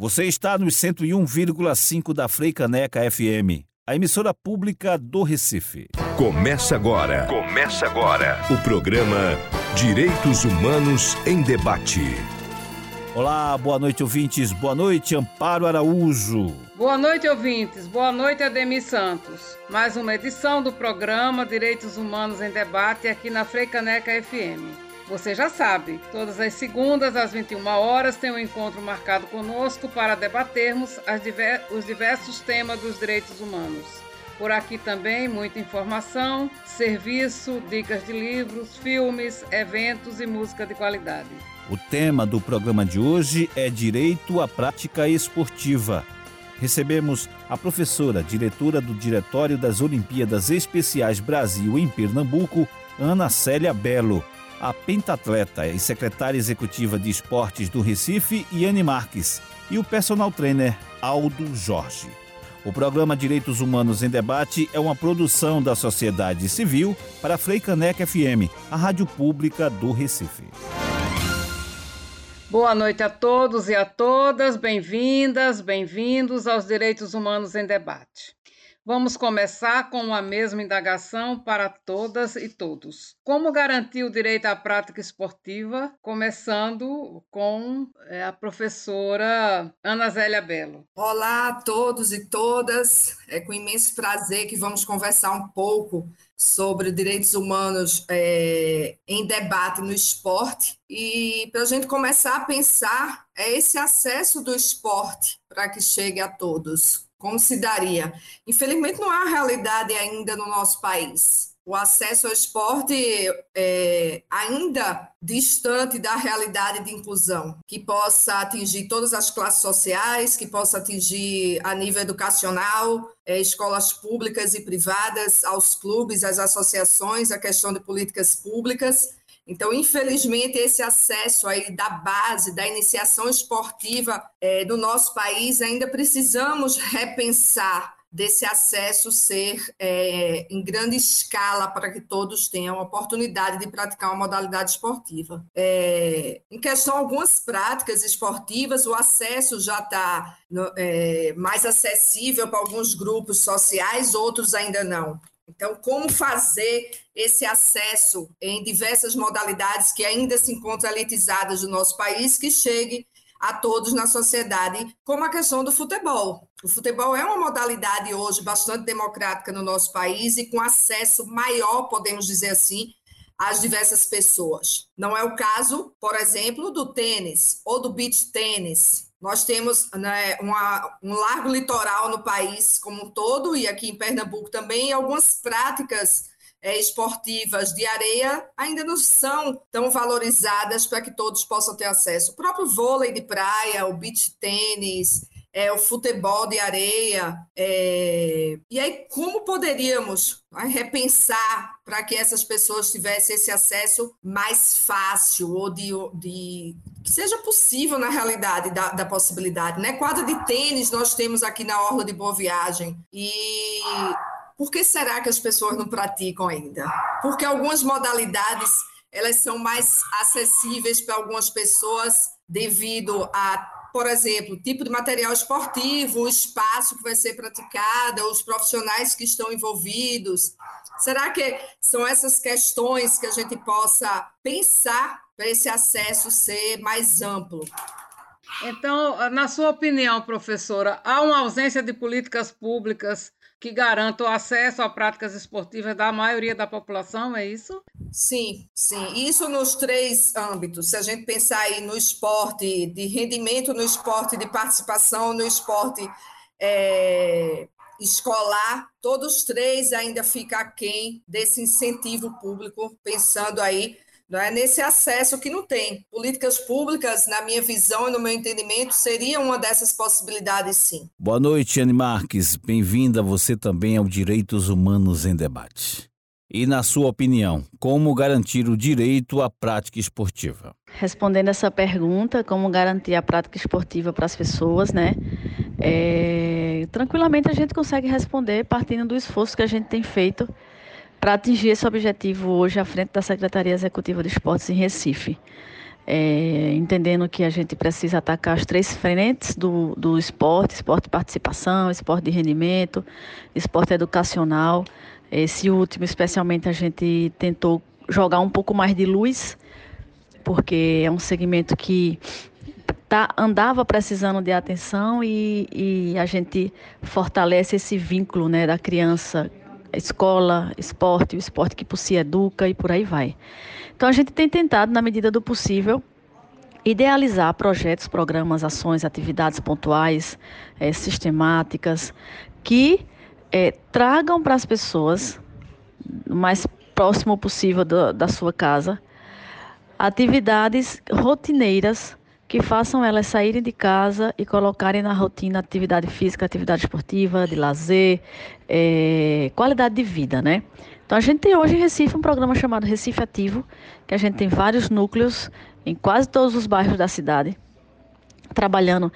Você está nos 101,5 da Freicaneca FM, a emissora pública do Recife. Começa agora. Começa agora. O programa Direitos Humanos em Debate. Olá, boa noite, ouvintes. Boa noite, Amparo Araújo. Boa noite, ouvintes. Boa noite, Ademir Santos. Mais uma edição do programa Direitos Humanos em Debate aqui na Freicaneca FM. Você já sabe, todas as segundas às 21 horas tem um encontro marcado conosco para debatermos diver os diversos temas dos direitos humanos. Por aqui também muita informação, serviço, dicas de livros, filmes, eventos e música de qualidade. O tema do programa de hoje é Direito à Prática Esportiva. Recebemos a professora, diretora do Diretório das Olimpíadas Especiais Brasil em Pernambuco, Ana Célia Belo a pentatleta e secretária executiva de esportes do Recife, Iane Marques, e o personal trainer Aldo Jorge. O programa Direitos Humanos em Debate é uma produção da sociedade civil para a Freicaneca FM, a rádio pública do Recife. Boa noite a todos e a todas, bem-vindas, bem-vindos aos Direitos Humanos em Debate. Vamos começar com a mesma indagação para todas e todos. Como garantir o direito à prática esportiva? Começando com é, a professora Ana Zélia Belo. Olá a todos e todas. É com imenso prazer que vamos conversar um pouco sobre direitos humanos é, em debate no esporte. E para a gente começar a pensar, é esse acesso do esporte para que chegue a todos como se daria? Infelizmente, não há realidade ainda no nosso país. O acesso ao esporte é ainda distante da realidade de inclusão, que possa atingir todas as classes sociais, que possa atingir a nível educacional, é, escolas públicas e privadas, aos clubes, às associações, a questão de políticas públicas então, infelizmente, esse acesso aí da base, da iniciação esportiva é, no nosso país, ainda precisamos repensar desse acesso ser é, em grande escala para que todos tenham a oportunidade de praticar uma modalidade esportiva. É, em questão a algumas práticas esportivas, o acesso já está é, mais acessível para alguns grupos sociais, outros ainda não. Então, como fazer esse acesso em diversas modalidades que ainda se encontram elitizadas do nosso país, que chegue a todos na sociedade, como a questão do futebol. O futebol é uma modalidade hoje bastante democrática no nosso país e com acesso maior, podemos dizer assim, às diversas pessoas. Não é o caso, por exemplo, do tênis ou do beach tênis, nós temos né, uma, um largo litoral no país como um todo, e aqui em Pernambuco também, e algumas práticas é, esportivas de areia ainda não são tão valorizadas para que todos possam ter acesso. O próprio vôlei de praia, o beach tênis, é, o futebol de areia. É... E aí, como poderíamos né, repensar para que essas pessoas tivessem esse acesso mais fácil ou de, de que seja possível na realidade da, da possibilidade, né? Quadra de tênis nós temos aqui na Orla de Boa Viagem e por que será que as pessoas não praticam ainda? Porque algumas modalidades elas são mais acessíveis para algumas pessoas devido a por exemplo, tipo de material esportivo, o espaço que vai ser praticado, os profissionais que estão envolvidos. Será que são essas questões que a gente possa pensar para esse acesso ser mais amplo? Então, na sua opinião, professora, há uma ausência de políticas públicas que garantam o acesso a práticas esportivas da maioria da população, é isso? Sim, sim. Isso nos três âmbitos. Se a gente pensar aí no esporte de rendimento, no esporte de participação, no esporte é, escolar, todos três ainda ficam aquém desse incentivo público, pensando aí não é nesse acesso que não tem. Políticas públicas, na minha visão e no meu entendimento, seria uma dessas possibilidades, sim. Boa noite, Anne Marques. Bem-vinda você também ao Direitos Humanos em Debate. E, na sua opinião, como garantir o direito à prática esportiva? Respondendo essa pergunta, como garantir a prática esportiva para as pessoas, né? É, tranquilamente a gente consegue responder partindo do esforço que a gente tem feito para atingir esse objetivo hoje à frente da Secretaria Executiva de Esportes em Recife. é, entendendo que a gente precisa atacar as três frentes do, do esporte, esporte de participação, esporte de rendimento, esporte educacional. Esse último, especialmente, a gente tentou jogar um pouco mais de luz, porque é um segmento que tá, andava precisando de atenção e, e a gente fortalece esse vínculo né, da criança, escola, esporte, o esporte que por si educa e por aí vai. Então a gente tem tentado, na medida do possível, idealizar projetos, programas, ações, atividades pontuais, é, sistemáticas, que é, tragam para as pessoas, o mais próximo possível do, da sua casa, atividades rotineiras que façam elas saírem de casa e colocarem na rotina atividade física, atividade esportiva, de lazer, é, qualidade de vida, né? Então a gente tem hoje em Recife um programa chamado Recife Ativo, que a gente tem vários núcleos em quase todos os bairros da cidade, trabalhando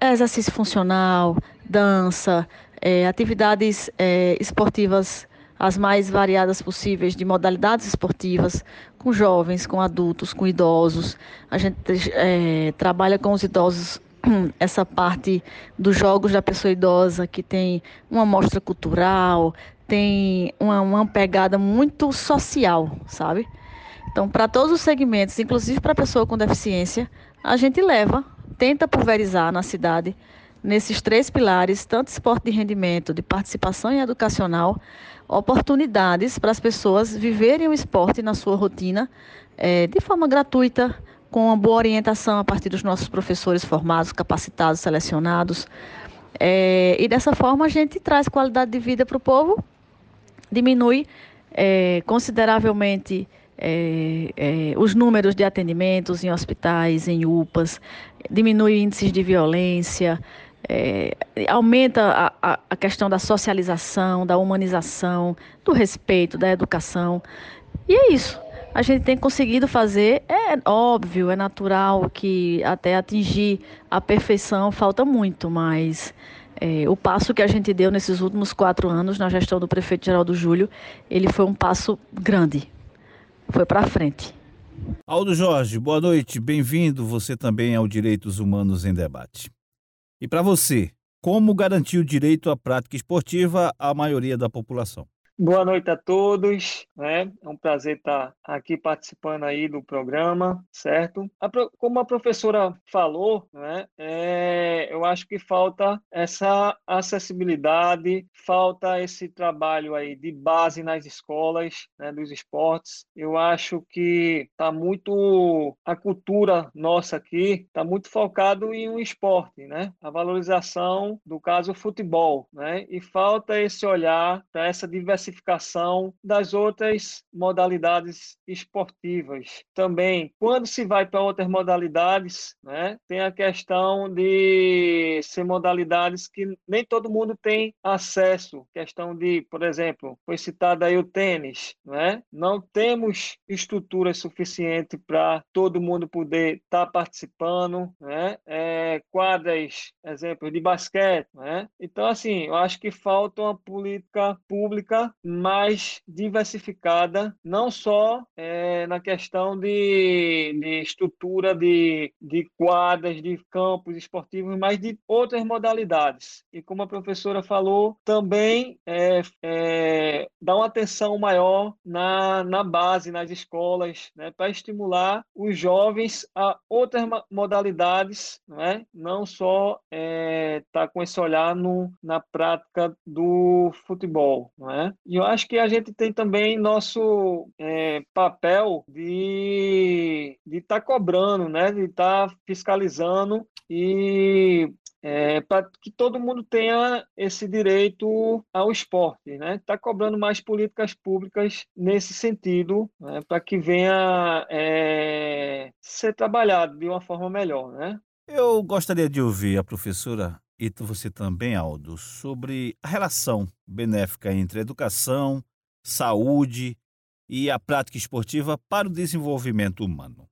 exercício funcional, dança, é, atividades é, esportivas as mais variadas possíveis de modalidades esportivas, com jovens, com adultos, com idosos. A gente é, trabalha com os idosos essa parte dos jogos da pessoa idosa, que tem uma mostra cultural, tem uma, uma pegada muito social, sabe? Então, para todos os segmentos, inclusive para a pessoa com deficiência, a gente leva, tenta pulverizar na cidade nesses três pilares, tanto esporte de rendimento, de participação e educacional, oportunidades para as pessoas viverem o esporte na sua rotina é, de forma gratuita, com uma boa orientação a partir dos nossos professores formados, capacitados, selecionados. É, e dessa forma a gente traz qualidade de vida para o povo, diminui é, consideravelmente é, é, os números de atendimentos em hospitais, em UPAs, diminui índices de violência, é, aumenta a, a, questão da socialização, da humanização, do respeito, da educação. E é isso. A gente tem conseguido fazer, é óbvio, é natural que até atingir a perfeição falta muito, mas é, o passo que a gente deu nesses últimos quatro anos na gestão do prefeito Geraldo Júlio, ele foi um passo grande, foi para frente. Aldo Jorge, boa noite, bem-vindo você também ao Direitos Humanos em Debate. E para você, como garantir o direito à prática esportiva à maioria da população? Boa noite a todos, né? É um prazer estar aqui participando aí do programa, certo? Como a professora falou, né? É, eu acho que falta essa acessibilidade, falta esse trabalho aí de base nas escolas, né? Dos esportes. Eu acho que está muito a cultura nossa aqui está muito focado em um esporte, né? A valorização do caso futebol, né? E falta esse olhar para essa diversidade diversificação das outras modalidades esportivas. Também, quando se vai para outras modalidades, né, tem a questão de ser modalidades que nem todo mundo tem acesso. Questão de, por exemplo, foi citado aí o tênis, né? Não temos estrutura suficiente para todo mundo poder estar tá participando, né? É, quadras, exemplos de basquete, né? Então, assim, eu acho que falta uma política pública mais diversificada, não só é, na questão de, de estrutura de, de quadras, de campos esportivos, mas de outras modalidades. E como a professora falou, também é, é, dá uma atenção maior na, na base, nas escolas, né, para estimular os jovens a outras modalidades, né, não só estar é, tá com esse olhar no, na prática do futebol. Né? E eu acho que a gente tem também nosso é, papel de estar tá cobrando, né? de estar tá fiscalizando e é, para que todo mundo tenha esse direito ao esporte, né? Está cobrando mais políticas públicas nesse sentido, né? para que venha é, ser trabalhado de uma forma melhor, né? Eu gostaria de ouvir a professora e você também, Aldo, sobre a relação benéfica entre educação, saúde e a prática esportiva para o desenvolvimento humano.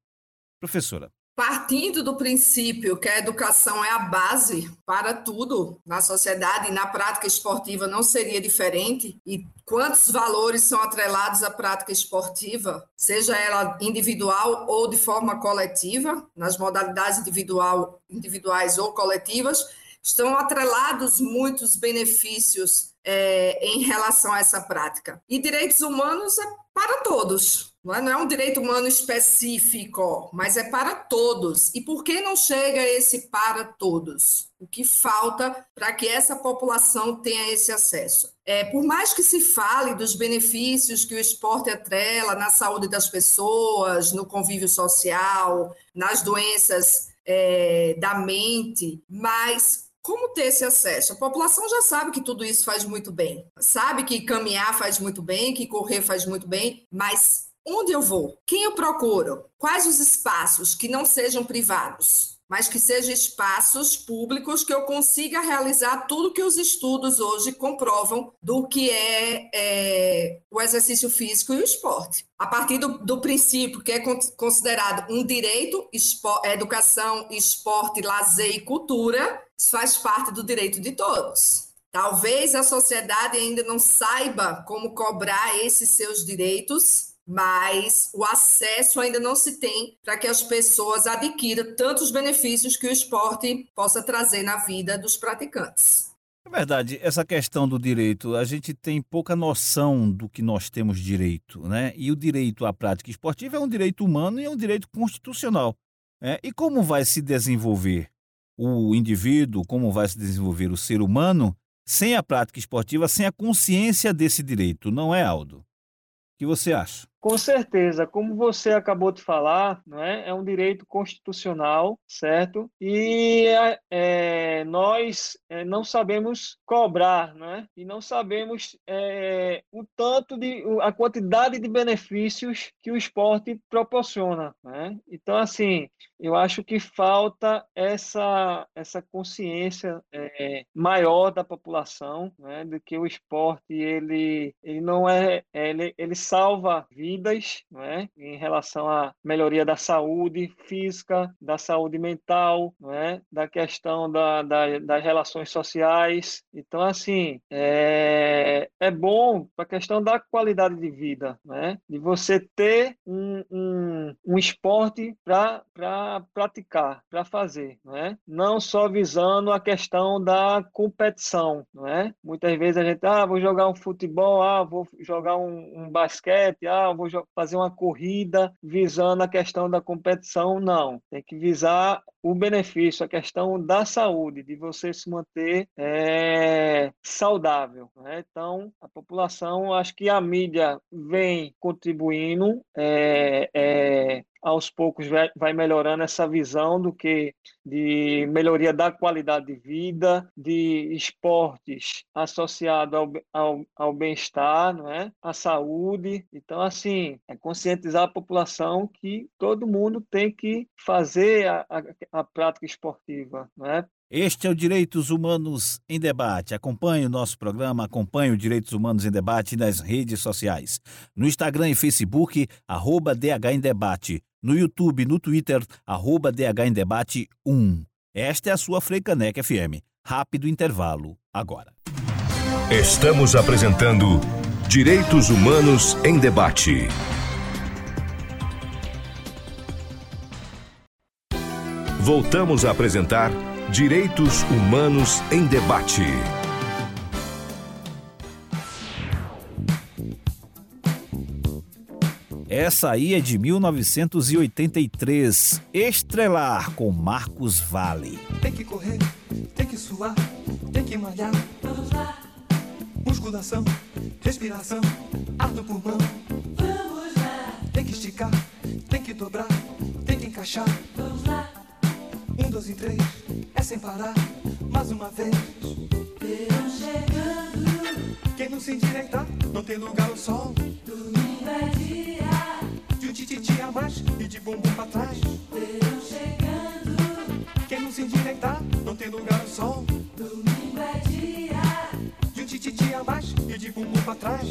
Professora. partindo do princípio que a educação é a base para tudo na sociedade e na prática esportiva não seria diferente, e quantos valores são atrelados à prática esportiva, seja ela individual ou de forma coletiva, nas modalidades individual, individuais ou coletivas, estão atrelados muitos benefícios é, em relação a essa prática. E direitos humanos é para todos. Não é, não é um direito humano específico, mas é para todos. E por que não chega esse para todos? O que falta para que essa população tenha esse acesso? É, por mais que se fale dos benefícios que o esporte atrela na saúde das pessoas, no convívio social, nas doenças é, da mente, mas como ter esse acesso? A população já sabe que tudo isso faz muito bem, sabe que caminhar faz muito bem, que correr faz muito bem, mas onde eu vou? Quem eu procuro? Quais os espaços que não sejam privados? Mas que sejam espaços públicos que eu consiga realizar tudo que os estudos hoje comprovam do que é, é o exercício físico e o esporte. A partir do, do princípio que é considerado um direito, espor, educação, esporte, lazer e cultura, isso faz parte do direito de todos. Talvez a sociedade ainda não saiba como cobrar esses seus direitos, mas o acesso ainda não se tem para que as pessoas adquiram tantos benefícios que o esporte possa trazer na vida dos praticantes. É verdade, essa questão do direito, a gente tem pouca noção do que nós temos direito, né? E o direito à prática esportiva é um direito humano e é um direito constitucional. Né? E como vai se desenvolver o indivíduo, como vai se desenvolver o ser humano sem a prática esportiva, sem a consciência desse direito, não é, Aldo? O que você acha? Com certeza, como você acabou de falar, não é? é um direito constitucional, certo? E é, nós é, não sabemos cobrar, né? E não sabemos é, o tanto de a quantidade de benefícios que o esporte proporciona, né? Então, assim, eu acho que falta essa essa consciência é, maior da população, né? De que o esporte ele ele não é ele ele salva vidas vidas, é? em relação à melhoria da saúde física, da saúde mental, é? da questão da, da, das relações sociais. Então, assim, é, é bom para a questão da qualidade de vida, né? de você ter um, um, um esporte para pra praticar, para fazer, né? não só visando a questão da competição. é? Muitas vezes a gente, ah, vou jogar um futebol, ah, vou jogar um, um basquete, ah, vou fazer uma corrida visando a questão da competição, não. Tem que visar o benefício, a questão da saúde, de você se manter é, saudável. Né? Então, a população, acho que a mídia vem contribuindo é, é, aos poucos vai melhorando essa visão do que de melhoria da qualidade de vida, de esportes associado ao, ao, ao bem-estar, não é? à saúde. Então, assim, é conscientizar a população que todo mundo tem que fazer a, a, a prática esportiva, não é? Este é o Direitos Humanos em Debate. Acompanhe o nosso programa, acompanhe o Direitos Humanos em Debate nas redes sociais. No Instagram e Facebook, arroba DH em Debate. No YouTube, no Twitter, arroba DH em Debate 1. Esta é a sua Freicaneca FM. Rápido intervalo, agora. Estamos apresentando Direitos Humanos em Debate. Voltamos a apresentar Direitos Humanos em Debate. Essa aí é de 1983, Estrelar com Marcos Vale. Tem que correr, tem que suar, tem que malhar. Vamos lá. Musculação, respiração, ar no pulmão. Vamos lá. Tem que esticar, tem que dobrar, tem que encaixar. Vamos lá. Um, dois e três, é sem parar, mais uma vez. Verão chegando. Quem não se endireitar, não tem lugar ao sol. Domingo é dia. De um tititi a mais e de bumbum pra trás. Verão chegando. Quem não se endireitar, não tem lugar ao sol. Domingo é dia. De um tititi a mais e de bumbum pra trás.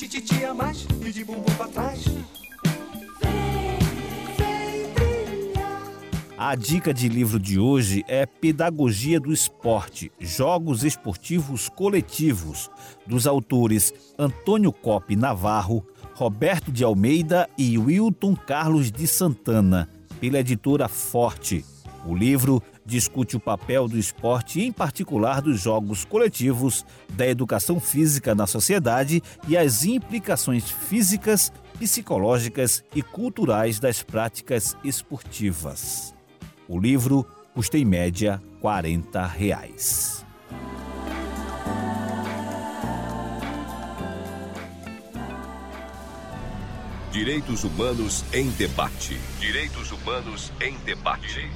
Tititi a mais e de bumbum pra trás. A dica de livro de hoje é Pedagogia do Esporte, Jogos Esportivos Coletivos, dos autores Antônio Cop Navarro, Roberto de Almeida e Wilton Carlos de Santana, pela editora Forte. O livro discute o papel do esporte, em particular dos jogos coletivos, da educação física na sociedade e as implicações físicas, psicológicas e culturais das práticas esportivas. O livro custa em média 40 reais. Direitos Humanos em Debate. Direitos Humanos em Debate.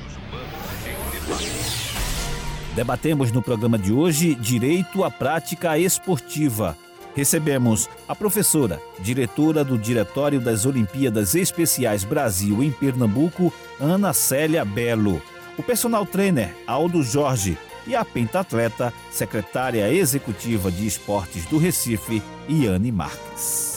Debatemos no programa de hoje Direito à Prática Esportiva. Recebemos a professora, diretora do Diretório das Olimpíadas Especiais Brasil em Pernambuco, Ana Célia Belo, o personal trainer Aldo Jorge e a pentatleta, secretária executiva de esportes do Recife, Iane Marques.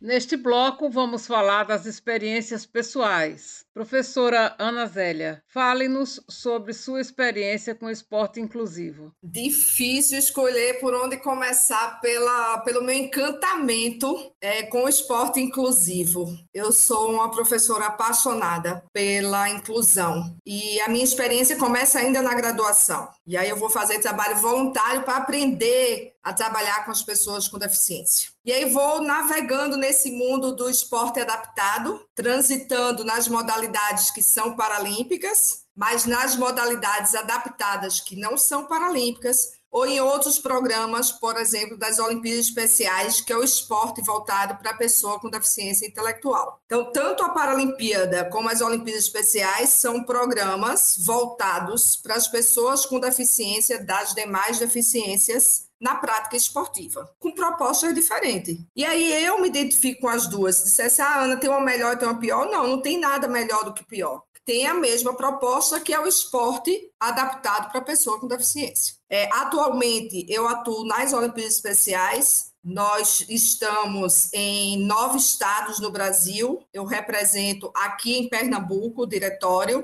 Neste bloco, vamos falar das experiências pessoais. Professora Ana Zélia, fale-nos sobre sua experiência com esporte inclusivo. Difícil escolher por onde começar pela, pelo meu encantamento é, com o esporte inclusivo. Eu sou uma professora apaixonada pela inclusão e a minha experiência começa ainda na graduação. E aí eu vou fazer trabalho voluntário para aprender a trabalhar com as pessoas com deficiência. E aí vou navegando nesse mundo do esporte adaptado, transitando nas modalidades que são paralímpicas, mas nas modalidades adaptadas que não são paralímpicas, ou em outros programas, por exemplo, das Olimpíadas Especiais, que é o esporte voltado para a pessoa com deficiência intelectual. Então, tanto a Paralimpíada como as Olimpíadas Especiais são programas voltados para as pessoas com deficiência das demais deficiências na prática esportiva, com propostas diferentes. E aí eu me identifico com as duas. Se dissesse, ah, Ana, tem uma melhor e tem uma pior. Não, não tem nada melhor do que pior. Tem a mesma proposta que é o esporte adaptado para pessoa com deficiência. É, atualmente, eu atuo nas Olimpíadas Especiais, nós estamos em nove estados no Brasil. Eu represento aqui em Pernambuco o diretório.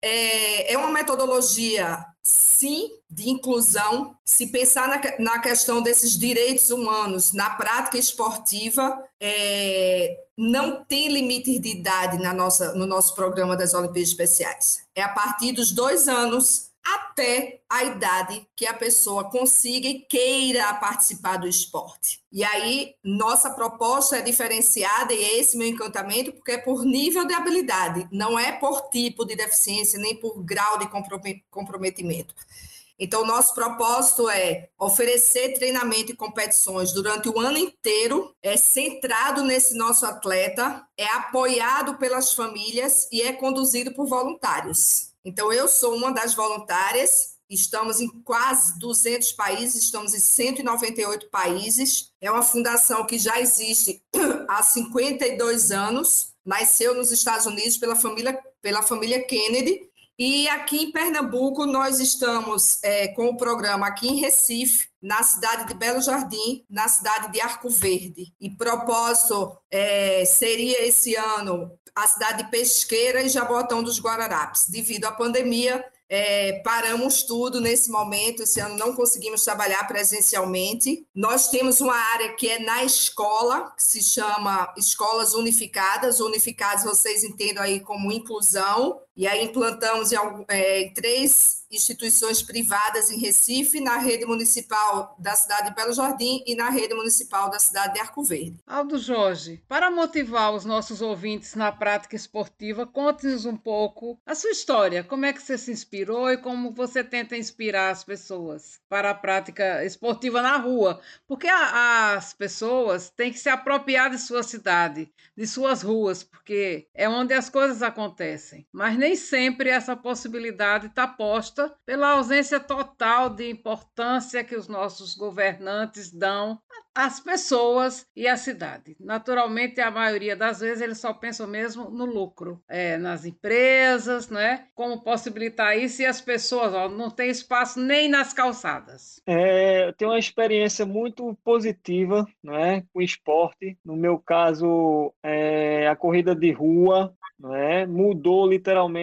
É, é uma metodologia sim, de inclusão, se pensar na, na questão desses direitos humanos na prática esportiva, é, não tem limite de idade na nossa, no nosso programa das Olimpíadas Especiais. É a partir dos dois anos até a idade que a pessoa consiga e queira participar do esporte. E aí, nossa proposta é diferenciada, e é esse meu encantamento, porque é por nível de habilidade, não é por tipo de deficiência, nem por grau de comprometimento. Então, nosso propósito é oferecer treinamento e competições durante o ano inteiro, é centrado nesse nosso atleta, é apoiado pelas famílias e é conduzido por voluntários. Então, eu sou uma das voluntárias, estamos em quase 200 países, estamos em 198 países. É uma fundação que já existe há 52 anos, nasceu nos Estados Unidos pela família, pela família Kennedy. E aqui em Pernambuco, nós estamos é, com o programa aqui em Recife, na cidade de Belo Jardim, na cidade de Arco Verde. E propósito é, seria esse ano a cidade de Pesqueira e Jabotão dos Guararapes. Devido à pandemia, é, paramos tudo nesse momento, esse ano não conseguimos trabalhar presencialmente. Nós temos uma área que é na escola, que se chama Escolas Unificadas. Unificadas vocês entendam aí como inclusão. E aí implantamos em, é, em três instituições privadas em Recife, na rede municipal da cidade de Belo Jardim e na rede municipal da cidade de Arco Verde. Aldo Jorge, para motivar os nossos ouvintes na prática esportiva, conte-nos um pouco a sua história, como é que você se inspirou e como você tenta inspirar as pessoas para a prática esportiva na rua, porque a, as pessoas têm que se apropriar de sua cidade, de suas ruas, porque é onde as coisas acontecem, mas nem sempre essa possibilidade está posta pela ausência total de importância que os nossos governantes dão às pessoas e à cidade. Naturalmente, a maioria das vezes eles só pensam mesmo no lucro, é, nas empresas, né? Como possibilitar isso e as pessoas ó, não têm espaço nem nas calçadas. É, eu tenho uma experiência muito positiva, né, com esporte. No meu caso, é, a corrida de rua, né? Mudou literalmente,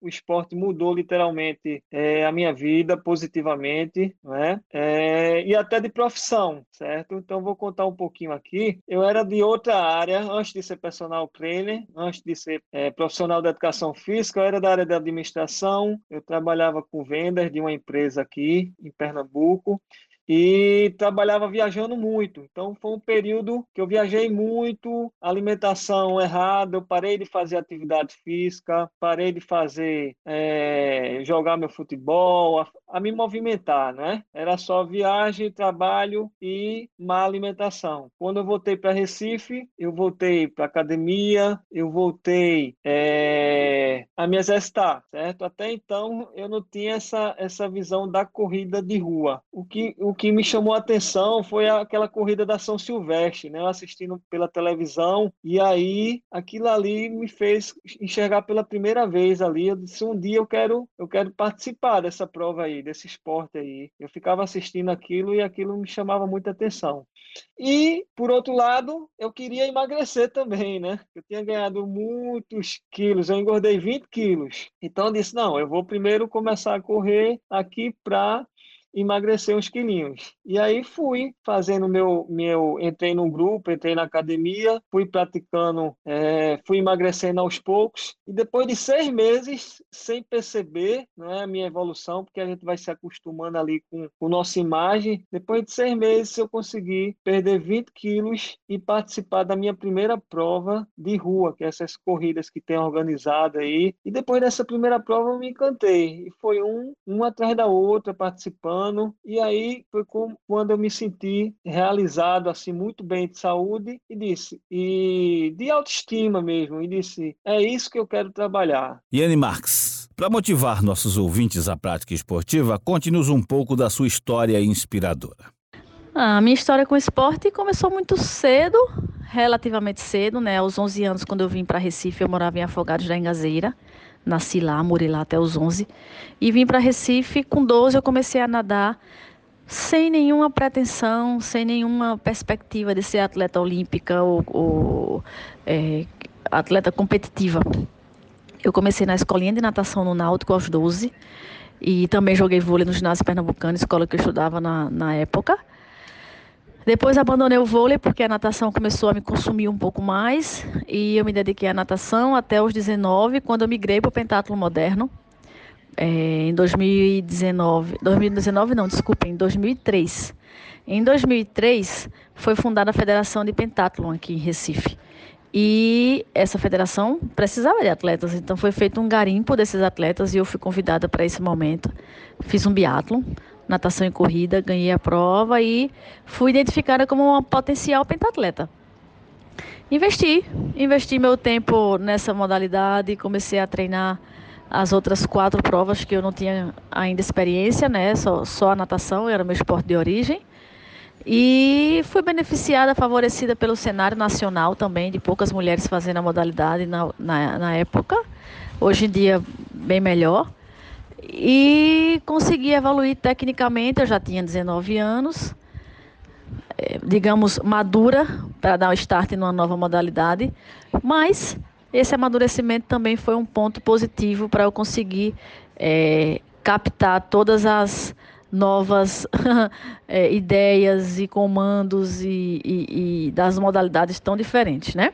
o esporte mudou literalmente é, a minha vida positivamente, né? É, e até de profissão, certo? Então vou contar um pouquinho aqui. Eu era de outra área antes de ser personal trainer, antes de ser é, profissional da educação física, eu era da área da administração. Eu trabalhava com vendas de uma empresa aqui em Pernambuco e trabalhava viajando muito. Então foi um período que eu viajei muito, alimentação errada, eu parei de fazer atividade física, parei de fazer é, jogar meu futebol, a, a, me movimentar, né? Era só viagem, trabalho e má alimentação. Quando eu voltei para Recife, eu voltei para academia, eu voltei é, a me exercitar, certo? Até então eu não tinha essa essa visão da corrida de rua. O que o o que me chamou a atenção foi aquela corrida da São Silvestre, né? Eu assistindo pela televisão e aí aquilo ali me fez enxergar pela primeira vez ali. Eu disse um dia eu quero eu quero participar dessa prova aí, desse esporte aí. Eu ficava assistindo aquilo e aquilo me chamava muita atenção. E por outro lado, eu queria emagrecer também, né? Eu tinha ganhado muitos quilos, eu engordei 20 quilos. Então eu disse não, eu vou primeiro começar a correr aqui para emagrecer uns quilinhos. E aí fui fazendo meu, meu entrei num grupo, entrei na academia, fui praticando, é, fui emagrecendo aos poucos. E depois de seis meses, sem perceber né, a minha evolução, porque a gente vai se acostumando ali com, com nossa imagem, depois de seis meses eu consegui perder 20 quilos e participar da minha primeira prova de rua, que é essas corridas que tem organizado aí. E depois dessa primeira prova eu me encantei. E foi um, um atrás da outra participando ano e aí foi quando eu me senti realizado assim muito bem de saúde e disse e de autoestima mesmo e disse é isso que eu quero trabalhar. Yane Marx, para motivar nossos ouvintes à prática esportiva, conte-nos um pouco da sua história inspiradora. A minha história com o esporte começou muito cedo, relativamente cedo, né? Aos 11 anos, quando eu vim para Recife, eu morava em Afogados da Engazeira. Nasci lá, morei lá até os 11. E vim para Recife, com 12 eu comecei a nadar sem nenhuma pretensão, sem nenhuma perspectiva de ser atleta olímpica ou, ou é, atleta competitiva. Eu comecei na escolinha de natação no Náutico aos 12 e também joguei vôlei no ginásio pernambucano, escola que eu estudava na, na época. Depois abandonei o vôlei porque a natação começou a me consumir um pouco mais e eu me dediquei à natação até os 19, quando eu migrei para o pentatlo moderno. É, em 2019, 2019 não, desculpa, em 2003. Em 2003 foi fundada a Federação de Pentathlon aqui em Recife. E essa federação precisava de atletas, então foi feito um garimpo desses atletas e eu fui convidada para esse momento. Fiz um biatlon natação e corrida, ganhei a prova e fui identificada como uma potencial pentatleta. Investi, investi meu tempo nessa modalidade, comecei a treinar as outras quatro provas que eu não tinha ainda experiência, né? Só, só a natação era meu esporte de origem. E fui beneficiada, favorecida pelo cenário nacional também, de poucas mulheres fazendo a modalidade na, na, na época. Hoje em dia, bem melhor e consegui evoluir tecnicamente. Eu já tinha 19 anos, é, digamos, madura para dar o start numa nova modalidade, mas esse amadurecimento também foi um ponto positivo para eu conseguir é, captar todas as novas é, ideias e comandos e, e, e das modalidades tão diferentes, né?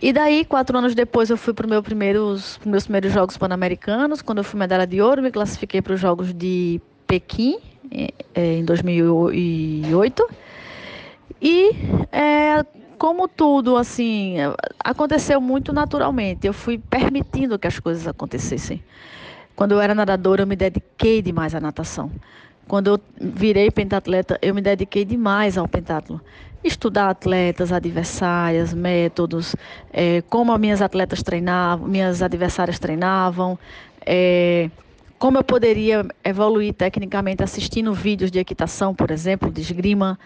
E daí, quatro anos depois, eu fui para meu primeiros, meus primeiros Jogos Pan-Americanos. Quando eu fui medalha de ouro, me classifiquei para os Jogos de Pequim, em 2008. E é, como tudo, assim, aconteceu muito naturalmente. Eu fui permitindo que as coisas acontecessem. Quando eu era nadadora, eu me dediquei demais à natação. Quando eu virei pentatleta, eu me dediquei demais ao pentatlo estudar atletas, adversárias, métodos, é, como as minhas atletas treinavam, minhas adversárias treinavam, é, como eu poderia evoluir tecnicamente assistindo vídeos de equitação, por exemplo, de esgrima.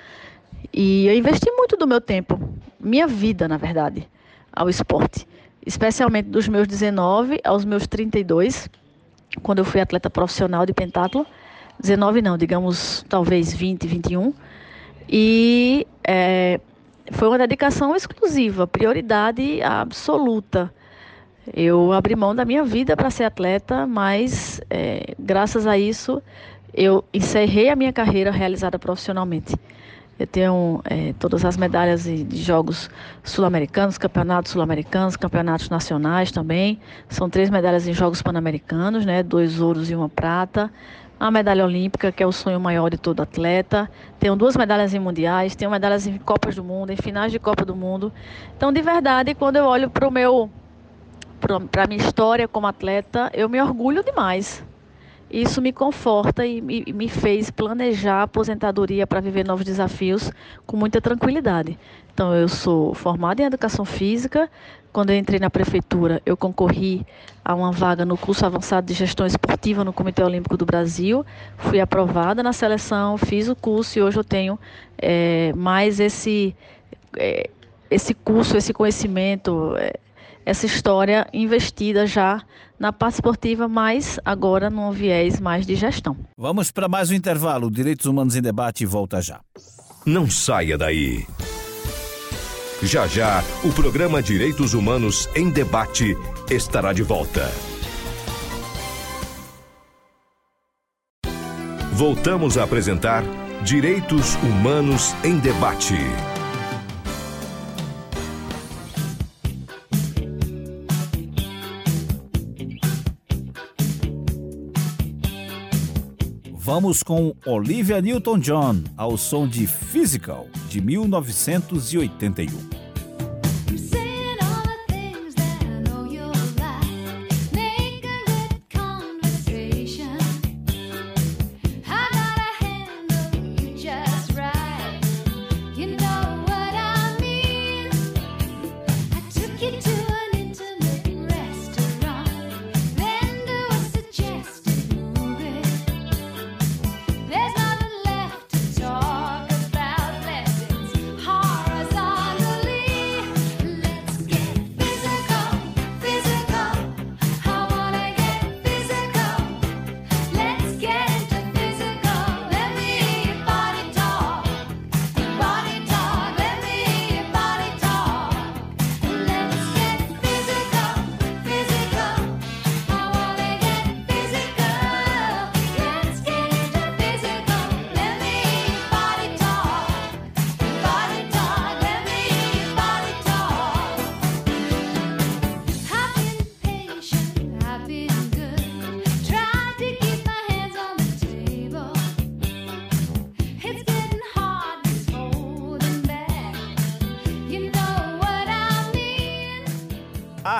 E eu investi muito do meu tempo, minha vida, na verdade, ao esporte, especialmente dos meus 19 aos meus 32, quando eu fui atleta profissional de pentatlo. 19 não, digamos, talvez 20, 21 e é, foi uma dedicação exclusiva, prioridade absoluta. Eu abri mão da minha vida para ser atleta, mas é, graças a isso eu encerrei a minha carreira realizada profissionalmente. Eu tenho é, todas as medalhas de jogos sul-americanos, campeonatos sul-americanos, campeonatos nacionais também. São três medalhas em jogos pan-americanos, né? Dois ouros e uma prata a medalha olímpica, que é o sonho maior de todo atleta. Tenho duas medalhas em mundiais, tenho medalhas em Copas do Mundo, em finais de Copa do Mundo. Então, de verdade, quando eu olho para o meu para a minha história como atleta, eu me orgulho demais. Isso me conforta e me, me fez planejar a aposentadoria para viver novos desafios com muita tranquilidade. Então, eu sou formada em educação física. Quando eu entrei na prefeitura, eu concorri a uma vaga no curso avançado de gestão esportiva no Comitê Olímpico do Brasil. Fui aprovada na seleção, fiz o curso e hoje eu tenho é, mais esse, é, esse curso, esse conhecimento, é, essa história investida já na parte esportiva, mas agora num viés mais de gestão. Vamos para mais um intervalo. Direitos Humanos em Debate volta já. Não saia daí. Já já, o programa Direitos Humanos em Debate estará de volta. Voltamos a apresentar Direitos Humanos em Debate. Vamos com Olivia Newton-John ao som de Physical, de 1981.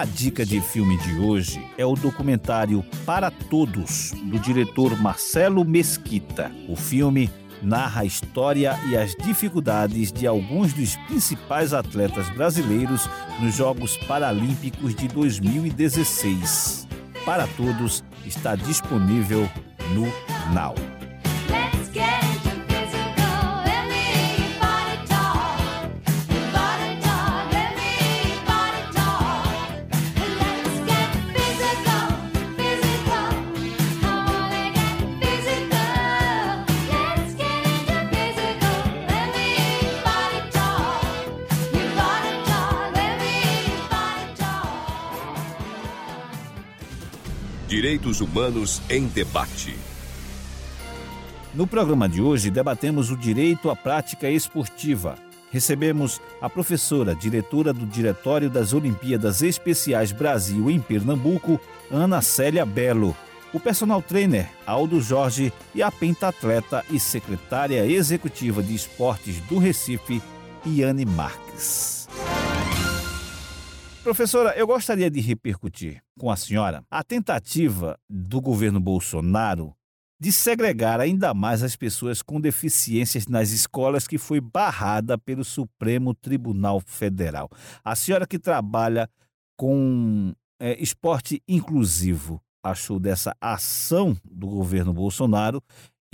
Dica de filme de hoje é o documentário Para Todos, do diretor Marcelo Mesquita. O filme narra a história e as dificuldades de alguns dos principais atletas brasileiros nos Jogos Paralímpicos de 2016. Para Todos está disponível no Now. Direitos Humanos em Debate. No programa de hoje, debatemos o direito à prática esportiva. recebemos a professora, diretora do Diretório das Olimpíadas Especiais Brasil em Pernambuco, Ana Célia Belo, o personal trainer Aldo Jorge e a pentatleta e secretária executiva de esportes do Recife, Iane Marques. Professora, eu gostaria de repercutir com a senhora a tentativa do governo Bolsonaro de segregar ainda mais as pessoas com deficiências nas escolas, que foi barrada pelo Supremo Tribunal Federal. A senhora que trabalha com é, esporte inclusivo, achou dessa ação do governo Bolsonaro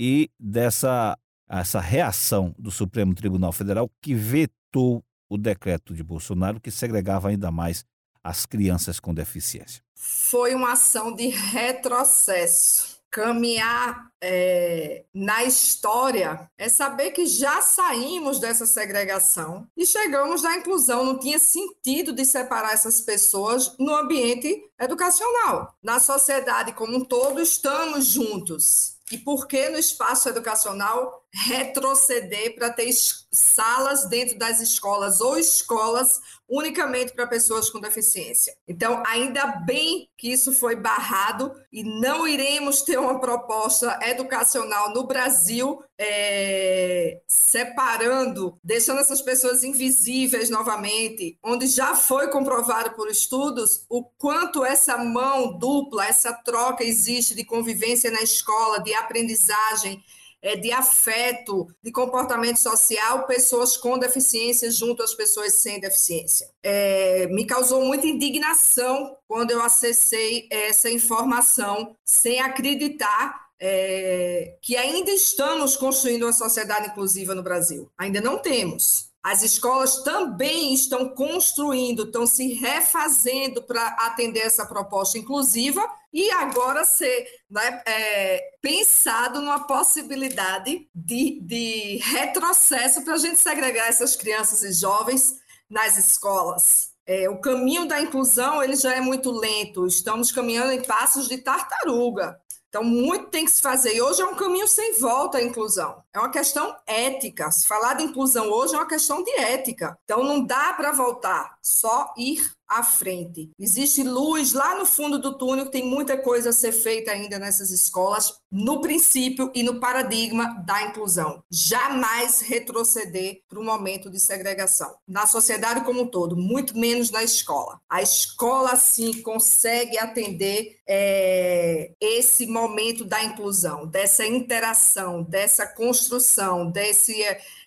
e dessa essa reação do Supremo Tribunal Federal que vetou o decreto de Bolsonaro que segregava ainda mais as crianças com deficiência? Foi uma ação de retrocesso caminhar é, na história é saber que já saímos dessa segregação e chegamos na inclusão. Não tinha sentido de separar essas pessoas no ambiente educacional. Na sociedade como um todo, estamos juntos. E por que no espaço educacional retroceder para ter salas dentro das escolas ou escolas unicamente para pessoas com deficiência. Então, ainda bem que isso foi barrado e não iremos ter uma proposta educacional no Brasil é, separando, deixando essas pessoas invisíveis novamente, onde já foi comprovado por estudos o quanto essa mão dupla, essa troca existe de convivência na escola, de aprendizagem é, de afeto, de comportamento social, pessoas com deficiência junto às pessoas sem deficiência. É, me causou muita indignação quando eu acessei essa informação, sem acreditar é, que ainda estamos construindo uma sociedade inclusiva no Brasil. Ainda não temos. As escolas também estão construindo, estão se refazendo para atender essa proposta inclusiva e agora ser né, é, pensado numa possibilidade de, de retrocesso para a gente segregar essas crianças e jovens nas escolas. É, o caminho da inclusão ele já é muito lento, estamos caminhando em passos de tartaruga. Então, muito tem que se fazer. E hoje é um caminho sem volta à inclusão. É uma questão ética. Se falar de inclusão hoje é uma questão de ética. Então, não dá para voltar, só ir à frente. Existe luz lá no fundo do túnel, tem muita coisa a ser feita ainda nessas escolas, no princípio e no paradigma da inclusão. Jamais retroceder para o momento de segregação. Na sociedade como um todo, muito menos na escola. A escola, sim, consegue atender é, esse momento da inclusão, dessa interação, dessa construção, desse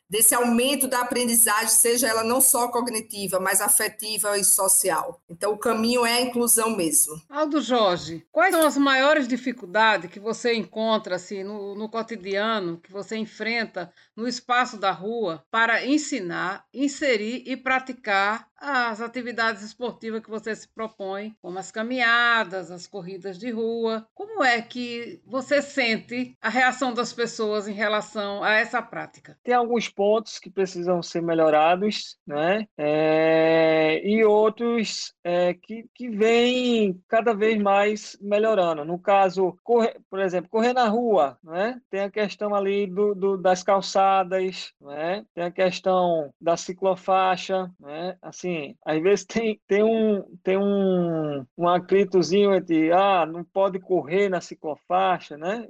desse aumento da aprendizagem, seja ela não só cognitiva, mas afetiva e social. Então, o caminho é a inclusão mesmo. Aldo Jorge, quais são as maiores dificuldades que você encontra assim, no, no cotidiano, que você enfrenta no espaço da rua para ensinar, inserir e praticar as atividades esportivas que você se propõe, como as caminhadas, as corridas de rua. Como é que você sente a reação das pessoas em relação a essa prática? Tem alguns pontos que precisam ser melhorados, né? É, e outros é, que, que vêm cada vez mais melhorando. No caso, correr, por exemplo, correr na rua, né? Tem a questão ali do, do das calçadas, né? Tem a questão da ciclofaixa, né? Assim, assim, às vezes tem, tem um tem um, um atritozinho entre, ah, não pode correr na ciclofaixa, né?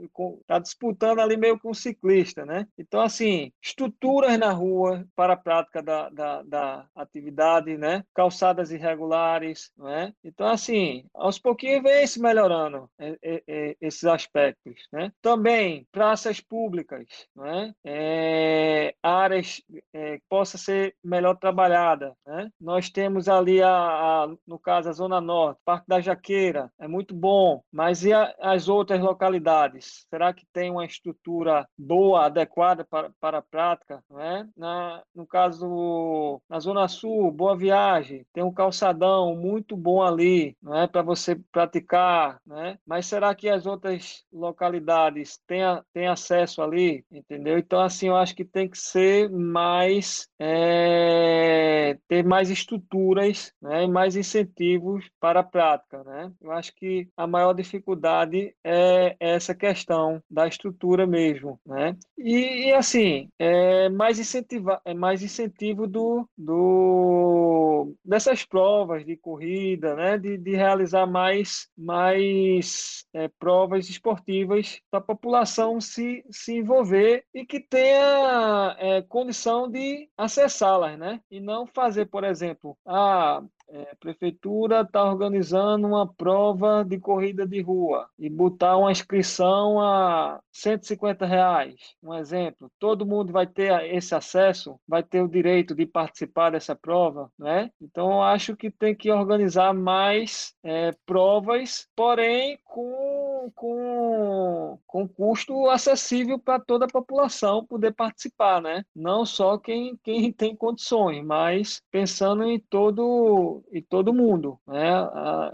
Tá disputando ali meio com o ciclista, né? Então, assim, estruturas na rua para a prática da, da, da atividade, né? Calçadas irregulares, né? Então, assim, aos pouquinhos vem se melhorando é, é, é, esses aspectos, né? Também praças públicas, né? É, áreas é, que possa ser melhor trabalhada, né? Nós temos ali, a, a, no caso, a Zona Norte, Parque da Jaqueira, é muito bom, mas e a, as outras localidades? Será que tem uma estrutura boa, adequada para, para a prática? Não é? na, no caso, na Zona Sul, Boa Viagem, tem um calçadão muito bom ali, não é? para você praticar, né? mas será que as outras localidades têm, têm acesso ali? Entendeu? Então, assim, eu acho que tem que ser mais, é, ter mais estruturas né, e mais incentivos para a prática. Né? Eu acho que a maior dificuldade é essa questão da estrutura mesmo. Né? E, e assim, é, mais incentivar, é mais incentivo do, do dessas provas de corrida, né? De, de realizar mais, mais é, provas esportivas para a população se, se envolver e que tenha é, condição de acessá-las, né? E não fazer, por exemplo, a ah, é, a prefeitura está organizando uma prova de corrida de rua e botar uma inscrição a 150 reais, um exemplo. Todo mundo vai ter esse acesso, vai ter o direito de participar dessa prova, né? Então, acho que tem que organizar mais é, provas, porém com, com, com custo acessível para toda a população poder participar, né? Não só quem, quem tem condições, mas pensando em todo e todo mundo. Né?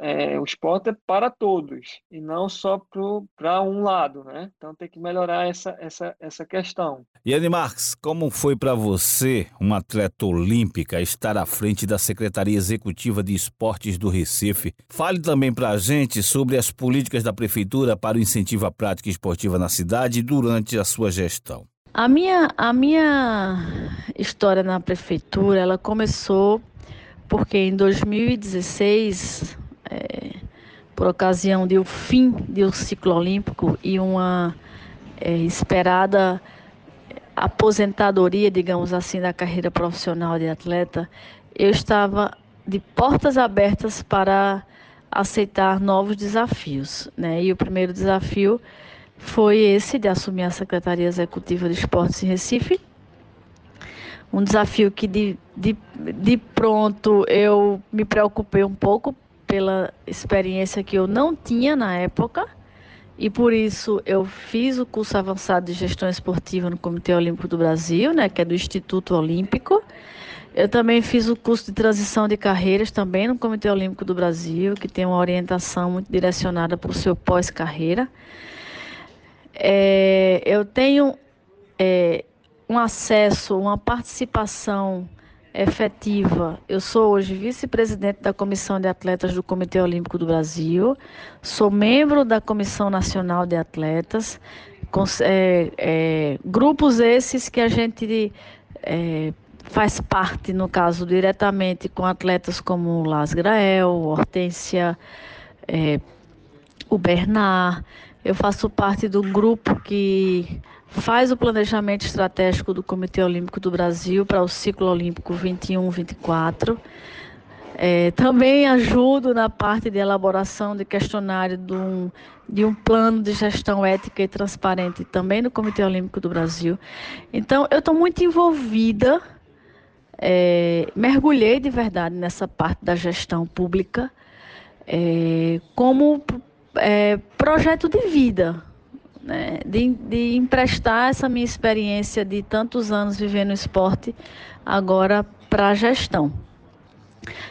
É, o esporte é para todos e não só para um lado. Né? Então tem que melhorar essa, essa, essa questão. Yane Marques, como foi para você, uma atleta olímpica, estar à frente da Secretaria Executiva de Esportes do Recife? Fale também para a gente sobre as políticas da Prefeitura para o incentivo à prática esportiva na cidade durante a sua gestão. A minha, a minha história na prefeitura, ela começou porque em 2016, é, por ocasião do fim do ciclo olímpico e uma é, esperada aposentadoria, digamos assim, da carreira profissional de atleta, eu estava de portas abertas para aceitar novos desafios. Né? E o primeiro desafio foi esse de assumir a Secretaria Executiva de Esportes em Recife um desafio que de, de, de pronto eu me preocupei um pouco pela experiência que eu não tinha na época e por isso eu fiz o curso avançado de gestão esportiva no Comitê Olímpico do Brasil, né, que é do Instituto Olímpico. Eu também fiz o curso de transição de carreiras também no Comitê Olímpico do Brasil, que tem uma orientação muito direcionada para o seu pós-carreira. É, eu tenho é, um acesso, uma participação efetiva. Eu sou hoje vice-presidente da Comissão de Atletas do Comitê Olímpico do Brasil, sou membro da Comissão Nacional de Atletas, com, é, é, grupos esses que a gente é, faz parte, no caso, diretamente com atletas como Las Grael, Hortência, é, o Bernard. Eu faço parte do grupo que faz o planejamento estratégico do Comitê Olímpico do Brasil para o ciclo olímpico 21-24. É, também ajudo na parte de elaboração de questionário de um, de um plano de gestão ética e transparente também no Comitê Olímpico do Brasil. Então, eu estou muito envolvida, é, mergulhei de verdade nessa parte da gestão pública é, como é, projeto de vida, né, de, de emprestar essa minha experiência de tantos anos vivendo esporte agora para a gestão.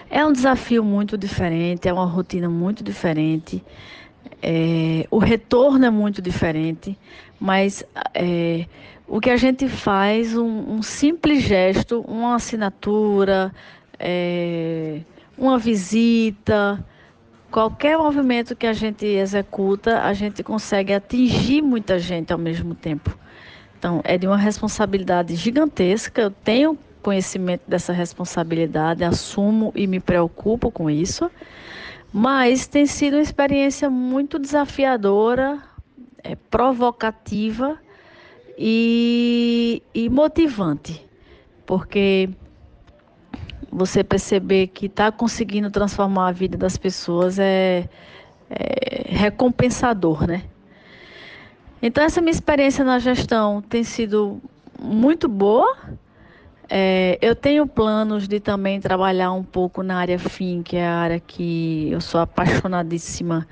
É um desafio muito diferente, é uma rotina muito diferente, é, o retorno é muito diferente, mas é, o que a gente faz, um, um simples gesto, uma assinatura, é, uma visita, Qualquer movimento que a gente executa, a gente consegue atingir muita gente ao mesmo tempo. Então, é de uma responsabilidade gigantesca. Eu tenho conhecimento dessa responsabilidade, assumo e me preocupo com isso. Mas tem sido uma experiência muito desafiadora, é, provocativa e, e motivante, porque você perceber que está conseguindo transformar a vida das pessoas é, é recompensador, né? Então, essa minha experiência na gestão tem sido muito boa. É, eu tenho planos de também trabalhar um pouco na área FIM, que é a área que eu sou apaixonadíssima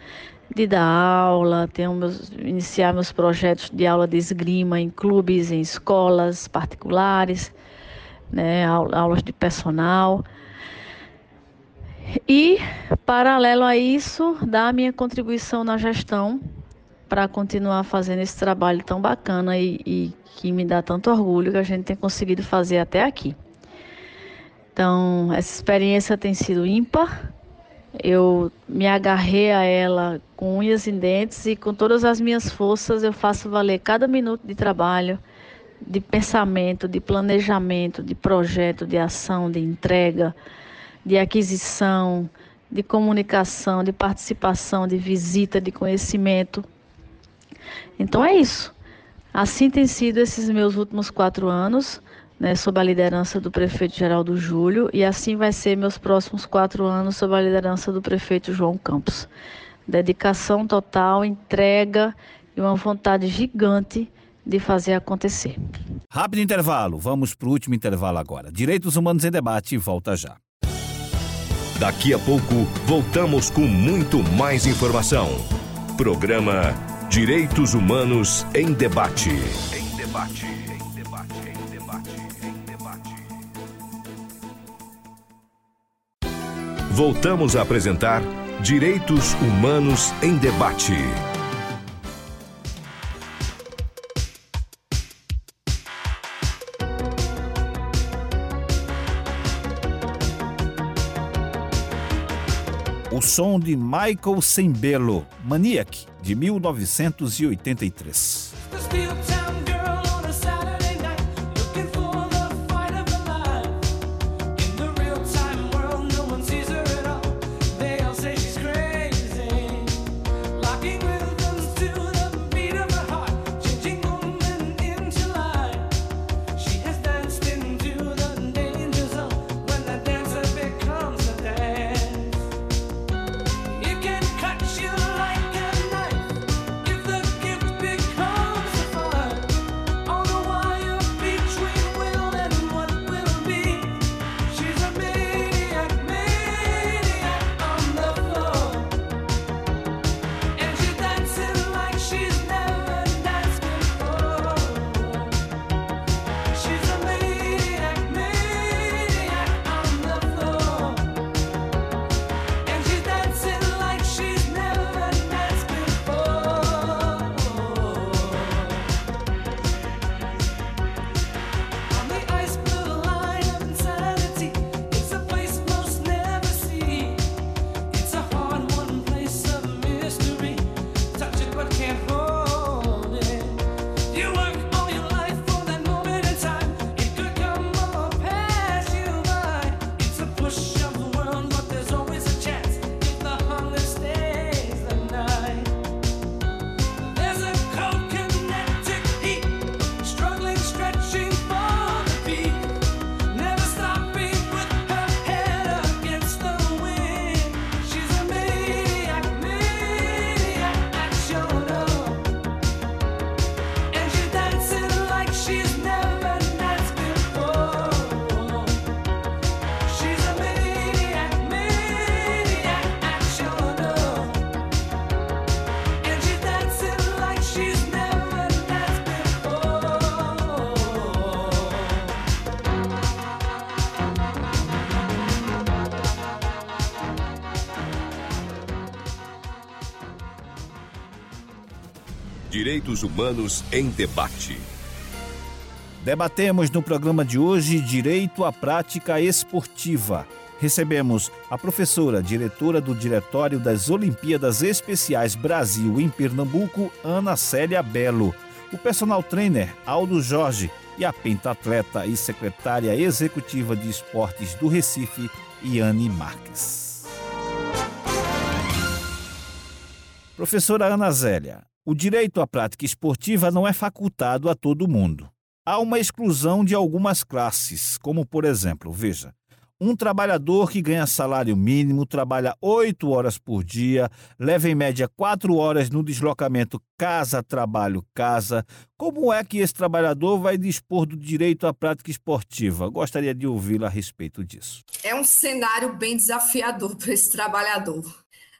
de dar aula, tenho meus, iniciar meus projetos de aula de esgrima em clubes, em escolas particulares né, aulas de personal. E, paralelo a isso, dar a minha contribuição na gestão para continuar fazendo esse trabalho tão bacana e, e, que me dá tanto orgulho que a gente tem conseguido fazer até aqui. Então, essa experiência tem sido ímpar. Eu me agarrei a ela com unhas e dentes e com todas as minhas forças eu faço valer cada minuto de trabalho, de pensamento, de planejamento, de projeto, de ação, de entrega, de aquisição, de comunicação, de participação, de visita, de conhecimento. Então é isso. Assim tem sido esses meus últimos quatro anos, né, sob a liderança do prefeito Geraldo Júlio, e assim vai ser meus próximos quatro anos sob a liderança do prefeito João Campos. Dedicação total, entrega e uma vontade gigante de fazer acontecer. Rápido intervalo, vamos para o último intervalo agora. Direitos Humanos em Debate volta já. Daqui a pouco, voltamos com muito mais informação. Programa Direitos Humanos em Debate. Em debate, em debate, em debate, em debate. Voltamos a apresentar Direitos Humanos em Debate. O som de Michael Sembello, Maniac, de 1983. Direitos Humanos em Debate. Debatemos no programa de hoje Direito à Prática Esportiva. Recebemos a professora, diretora do Diretório das Olimpíadas Especiais Brasil em Pernambuco, Ana Célia Belo, o personal trainer Aldo Jorge e a pentatleta e secretária executiva de esportes do Recife, Iane Marques. Professora Ana Zélia, o direito à prática esportiva não é facultado a todo mundo. Há uma exclusão de algumas classes, como por exemplo, veja, um trabalhador que ganha salário mínimo, trabalha oito horas por dia, leva em média quatro horas no deslocamento casa-trabalho-casa. Como é que esse trabalhador vai dispor do direito à prática esportiva? Gostaria de ouvi-la a respeito disso. É um cenário bem desafiador para esse trabalhador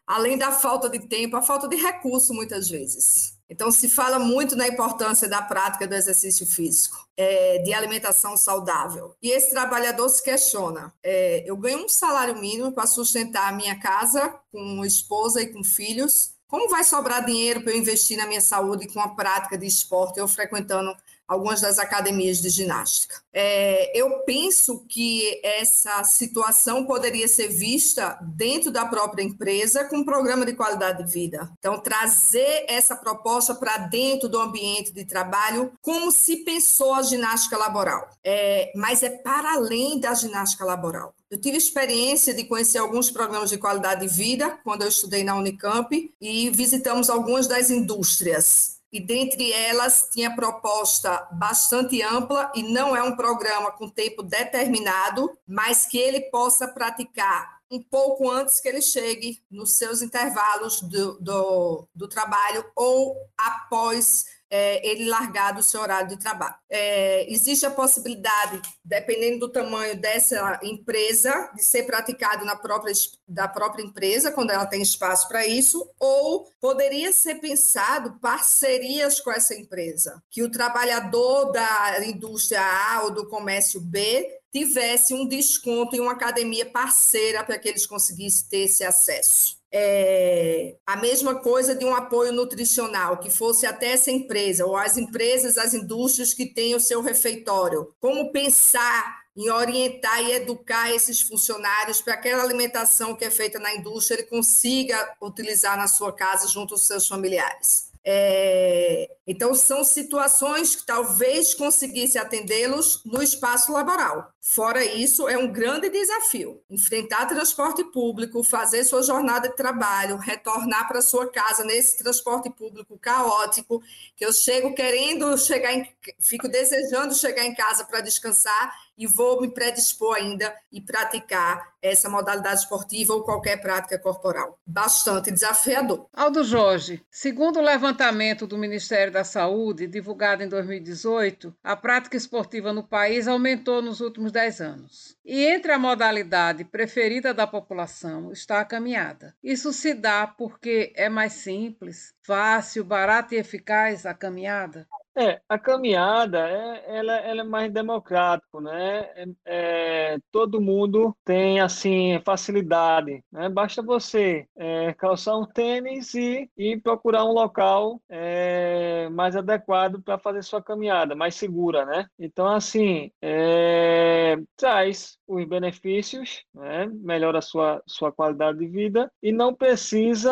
além da falta de tempo, a falta de recurso, muitas vezes. Então, se fala muito na importância da prática do exercício físico, é, de alimentação saudável. E esse trabalhador se questiona: é, eu ganho um salário mínimo para sustentar a minha casa com esposa e com filhos. Como vai sobrar dinheiro para eu investir na minha saúde com a prática de esporte, eu frequentando algumas das academias de ginástica. É, eu penso que essa situação poderia ser vista dentro da própria empresa com um programa de qualidade de vida. Então, trazer essa proposta para dentro do ambiente de trabalho, como se pensou a ginástica laboral. É, mas é para além da ginástica laboral. Eu tive experiência de conhecer alguns programas de qualidade de vida quando eu estudei na Unicamp e visitamos algumas das indústrias e dentre elas tinha proposta bastante ampla e não é um programa com tempo determinado, mas que ele possa praticar um pouco antes que ele chegue nos seus intervalos do, do, do trabalho ou após é, ele largar do seu horário de trabalho. É, existe a possibilidade, dependendo do tamanho dessa empresa, de ser praticado na própria, da própria empresa, quando ela tem espaço para isso, ou poderia ser pensado parcerias com essa empresa, que o trabalhador da indústria A ou do comércio B tivesse um desconto em uma academia parceira para que eles conseguissem ter esse acesso. É, a mesma coisa de um apoio nutricional, que fosse até essa empresa, ou as empresas, as indústrias que têm o seu refeitório. Como pensar em orientar e educar esses funcionários para aquela alimentação que é feita na indústria ele consiga utilizar na sua casa junto aos seus familiares. É, então, são situações que talvez conseguisse atendê-los no espaço laboral. Fora isso, é um grande desafio. Enfrentar transporte público, fazer sua jornada de trabalho, retornar para sua casa nesse transporte público caótico, que eu chego querendo chegar em, fico desejando chegar em casa para descansar e vou me predispor ainda e praticar essa modalidade esportiva ou qualquer prática corporal. Bastante desafiador. Aldo Jorge, segundo o levantamento do Ministério da Saúde, divulgado em 2018, a prática esportiva no país aumentou nos últimos 10 anos. E entre a modalidade preferida da população está a caminhada. Isso se dá porque é mais simples, fácil, barata e eficaz a caminhada? É, a caminhada é, ela, ela é mais democrático, né? É, é, todo mundo tem assim facilidade, né? Basta você é, calçar um tênis e, e procurar um local é, mais adequado para fazer sua caminhada, mais segura, né? Então assim é, traz os benefícios, né? melhora a sua, sua qualidade de vida e não precisa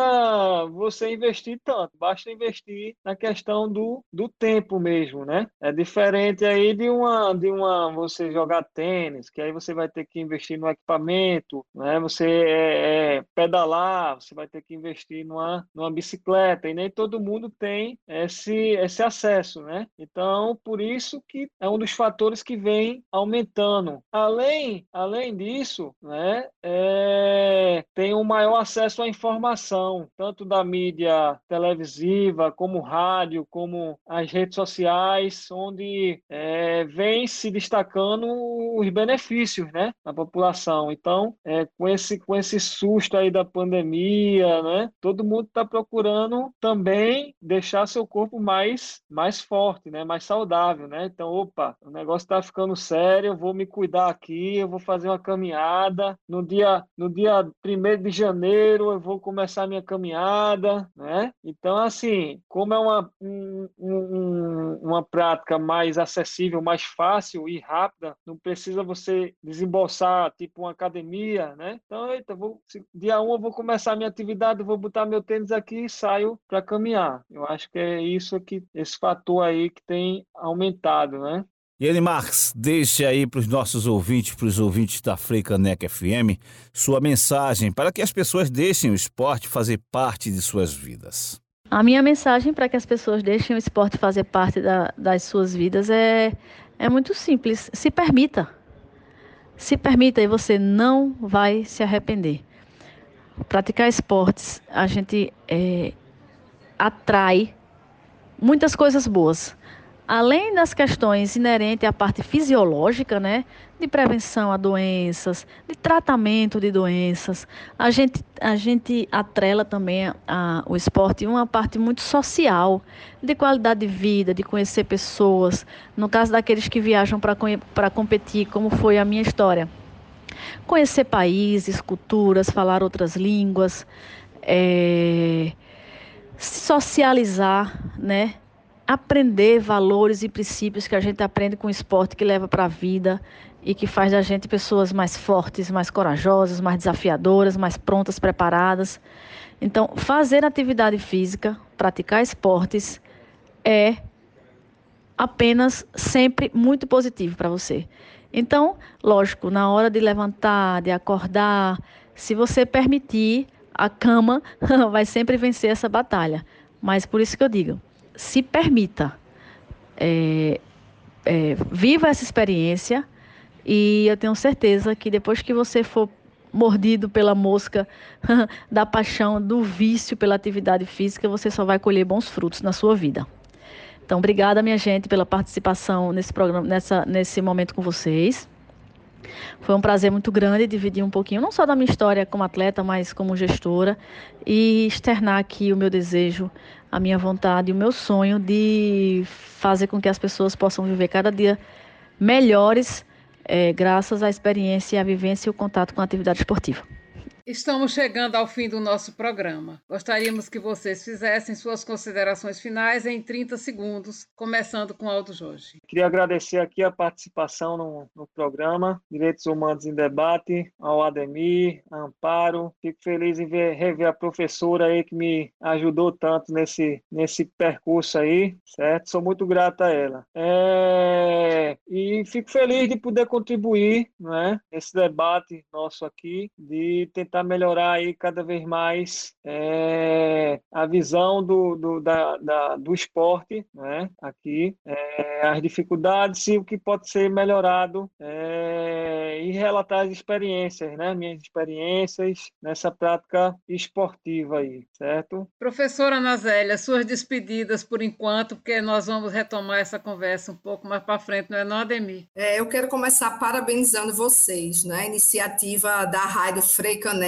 você investir tanto, basta investir na questão do, do tempo tempo mesmo, né? É diferente aí de uma de uma você jogar tênis, que aí você vai ter que investir no equipamento, né? Você é, é, pedalar, você vai ter que investir numa numa bicicleta e nem todo mundo tem esse esse acesso, né? Então, por isso que é um dos fatores que vem aumentando. Além além disso, né? É, tem um maior acesso à informação, tanto da mídia televisiva como rádio, como as redes sociais onde é, vem se destacando os benefícios né, na população. Então, é, com, esse, com esse susto aí da pandemia, né, todo mundo está procurando também deixar seu corpo mais, mais forte, né, mais saudável. Né? Então, opa, o negócio está ficando sério, eu vou me cuidar aqui, eu vou fazer uma caminhada. No dia, no dia 1 de janeiro, eu vou começar a minha caminhada. Né? Então, assim, como é uma, um, um uma prática mais acessível, mais fácil e rápida, não precisa você desembolsar tipo uma academia, né? Então, eita, vou, dia 1 um eu vou começar a minha atividade, vou botar meu tênis aqui e saio para caminhar. Eu acho que é isso que esse fator aí que tem aumentado, né? E ele, Marx, deixe aí para os nossos ouvintes, para os ouvintes da Freicaneca FM, sua mensagem para que as pessoas deixem o esporte fazer parte de suas vidas. A minha mensagem para que as pessoas deixem o esporte fazer parte da, das suas vidas é, é muito simples. Se permita. Se permita e você não vai se arrepender. Praticar esportes, a gente é, atrai muitas coisas boas além das questões inerentes à parte fisiológica, né, de prevenção a doenças, de tratamento de doenças, a gente, a gente atrela também a, o esporte uma parte muito social, de qualidade de vida, de conhecer pessoas, no caso daqueles que viajam para competir, como foi a minha história. Conhecer países, culturas, falar outras línguas, é, socializar, né? Aprender valores e princípios que a gente aprende com o esporte que leva para a vida e que faz da gente pessoas mais fortes, mais corajosas, mais desafiadoras, mais prontas, preparadas. Então, fazer atividade física, praticar esportes é apenas sempre muito positivo para você. Então, lógico, na hora de levantar, de acordar, se você permitir, a cama vai sempre vencer essa batalha. Mas por isso que eu digo, se permita, é, é, viva essa experiência e eu tenho certeza que depois que você for mordido pela mosca da paixão, do vício pela atividade física, você só vai colher bons frutos na sua vida. Então, obrigada, minha gente, pela participação nesse programa, nessa, nesse momento com vocês. Foi um prazer muito grande dividir um pouquinho, não só da minha história como atleta, mas como gestora, e externar aqui o meu desejo, a minha vontade, o meu sonho de fazer com que as pessoas possam viver cada dia melhores, é, graças à experiência, à vivência e o contato com a atividade esportiva. Estamos chegando ao fim do nosso programa. Gostaríamos que vocês fizessem suas considerações finais em 30 segundos, começando com Aldo Jorge. Queria agradecer aqui a participação no, no programa Direitos Humanos em Debate, ao Ademir, Amparo. Fico feliz em ver, rever a professora aí que me ajudou tanto nesse, nesse percurso aí, certo? Sou muito grato a ela. É... E fico feliz de poder contribuir né, nesse debate nosso aqui, de tentar tentar melhorar aí cada vez mais é, a visão do, do, da, da, do esporte né, aqui, é, as dificuldades e o que pode ser melhorado é, e relatar as experiências, né, minhas experiências nessa prática esportiva aí, certo? Professora Nazélia, suas despedidas por enquanto, porque nós vamos retomar essa conversa um pouco mais para frente, não é não, Ademir? É, eu quero começar parabenizando vocês, né, a iniciativa da Rádio Frei Caneca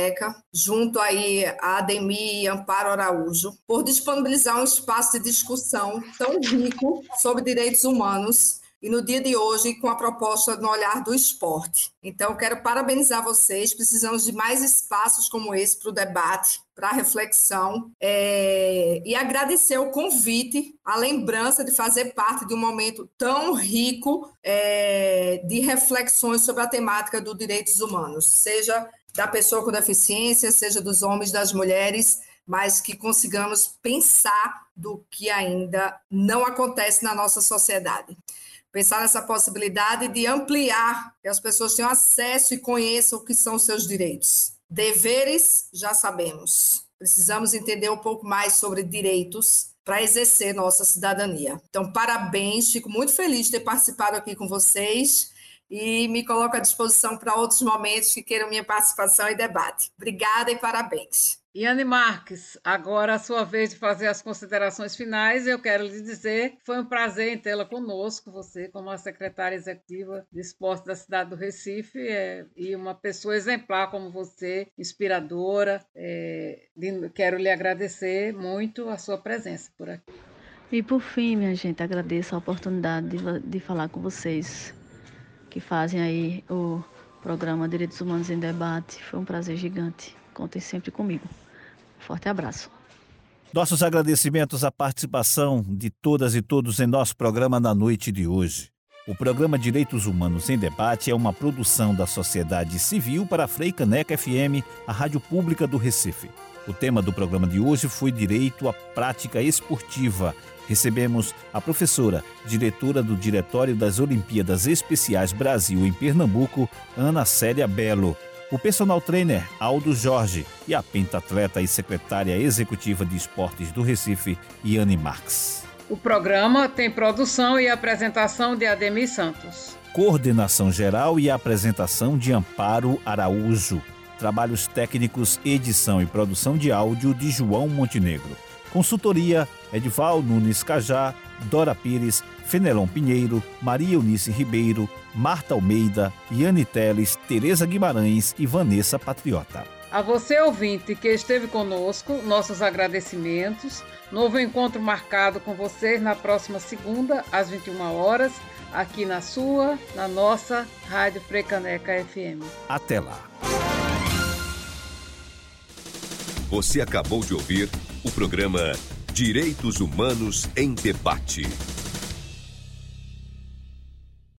junto aí a Ademir e Amparo Araújo, por disponibilizar um espaço de discussão tão rico sobre direitos humanos e no dia de hoje com a proposta no olhar do esporte. Então, quero parabenizar vocês. Precisamos de mais espaços como esse para o debate, para a reflexão é... e agradecer o convite, a lembrança de fazer parte de um momento tão rico é... de reflexões sobre a temática dos direitos humanos, seja da pessoa com deficiência, seja dos homens, das mulheres, mas que consigamos pensar do que ainda não acontece na nossa sociedade. Pensar nessa possibilidade de ampliar, que as pessoas tenham acesso e conheçam o que são os seus direitos. Deveres, já sabemos. Precisamos entender um pouco mais sobre direitos para exercer nossa cidadania. Então, parabéns, fico muito feliz de ter participado aqui com vocês e me coloco à disposição para outros momentos que queiram minha participação e debate. Obrigada e parabéns. Iane Marques, agora a sua vez de fazer as considerações finais. Eu quero lhe dizer que foi um prazer em tê-la conosco, você, como a secretária executiva de esporte da cidade do Recife, é, e uma pessoa exemplar como você, inspiradora. É, quero lhe agradecer muito a sua presença por aqui. E por fim, minha gente, agradeço a oportunidade de, de falar com vocês que fazem aí o programa Direitos Humanos em Debate. Foi um prazer gigante. Contem sempre comigo. Forte abraço. Nossos agradecimentos à participação de todas e todos em nosso programa na noite de hoje. O programa Direitos Humanos em Debate é uma produção da sociedade civil para a Frei Caneca FM, a rádio pública do Recife. O tema do programa de hoje foi Direito à Prática Esportiva recebemos a professora, diretora do Diretório das Olimpíadas Especiais Brasil em Pernambuco, Ana Célia Belo, o personal trainer Aldo Jorge e a pentatleta e secretária executiva de esportes do Recife, Iane Marx. O programa tem produção e apresentação de Ademir Santos. Coordenação geral e apresentação de Amparo Araújo. Trabalhos técnicos, edição e produção de áudio de João Montenegro. Consultoria Edval Nunes Cajá, Dora Pires, Fenelon Pinheiro, Maria Eunice Ribeiro, Marta Almeida, Yane Teles, Tereza Guimarães e Vanessa Patriota. A você, ouvinte, que esteve conosco, nossos agradecimentos. Novo encontro marcado com vocês na próxima segunda, às 21 horas, aqui na sua, na nossa Rádio Frecaneca FM. Até lá. Você acabou de ouvir o programa Direitos Humanos em Debate.